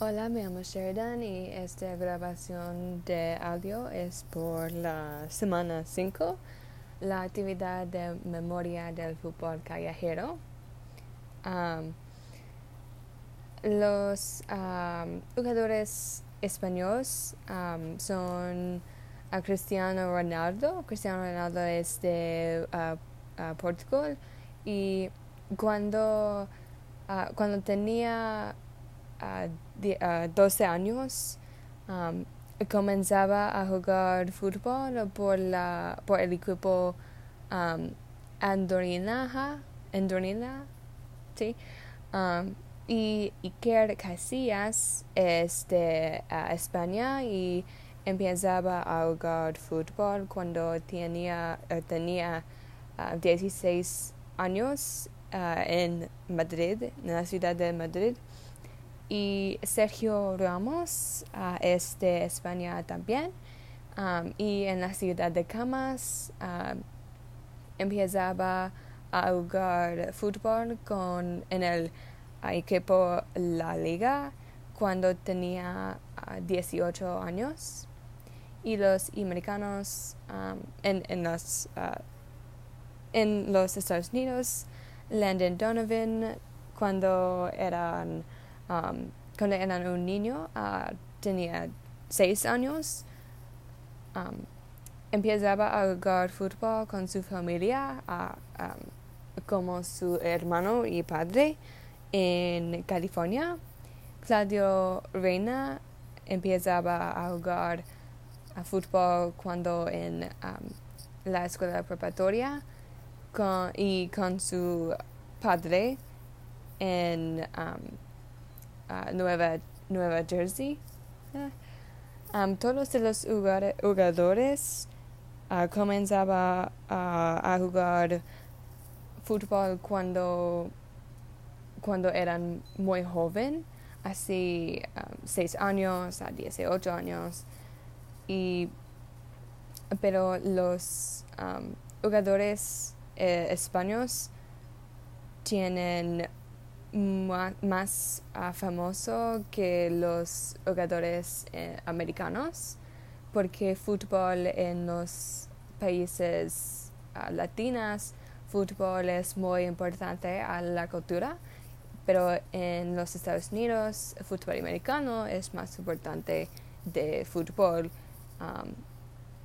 Hola, me llamo Sheridan y esta grabación de audio es por la semana 5, la actividad de memoria del fútbol callejero. Los jugadores españoles son a Cristiano Ronaldo. Cristiano Ronaldo es de uh, uh, Portugal y cuando, uh, cuando tenía a, 12 años um, comenzaba a jugar fútbol por, la, por el equipo um, Andorina, Andorina ¿sí? Um, y Iker Casillas es de España y empezaba a jugar fútbol cuando tenía, uh, tenía uh, 16 años uh, en Madrid, en la ciudad de Madrid y Sergio Ramos uh, es de España también. Y en la ciudad de Camas empezaba a jugar fútbol con, en el uh, equipo La Liga cuando tenía uh, 18 años. Y los americanos en, en, los, en los Estados Unidos, Landon Donovan, cuando eran Um, cuando era un niño, uh, tenía seis años, um, empezaba a jugar fútbol con su familia, uh, um, como su hermano y padre en California. Claudio Reina empezaba a jugar a fútbol cuando en la escuela preparatoria y con su padre en Nueva, Nueva Jersey. Um, todos los jugadores uh, a jugar fútbol cuando, cuando eran muy joven, así um, seis años a 18 años. Y, pero los um, jugadores eh, españoles tienen más uh, famoso que los jugadores eh, americanos porque fútbol en los países uh, latinos fútbol es muy importante a la cultura pero en los Estados Unidos el fútbol americano es más importante de fútbol um,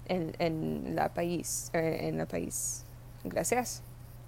en, en la país eh, en el país. Gracias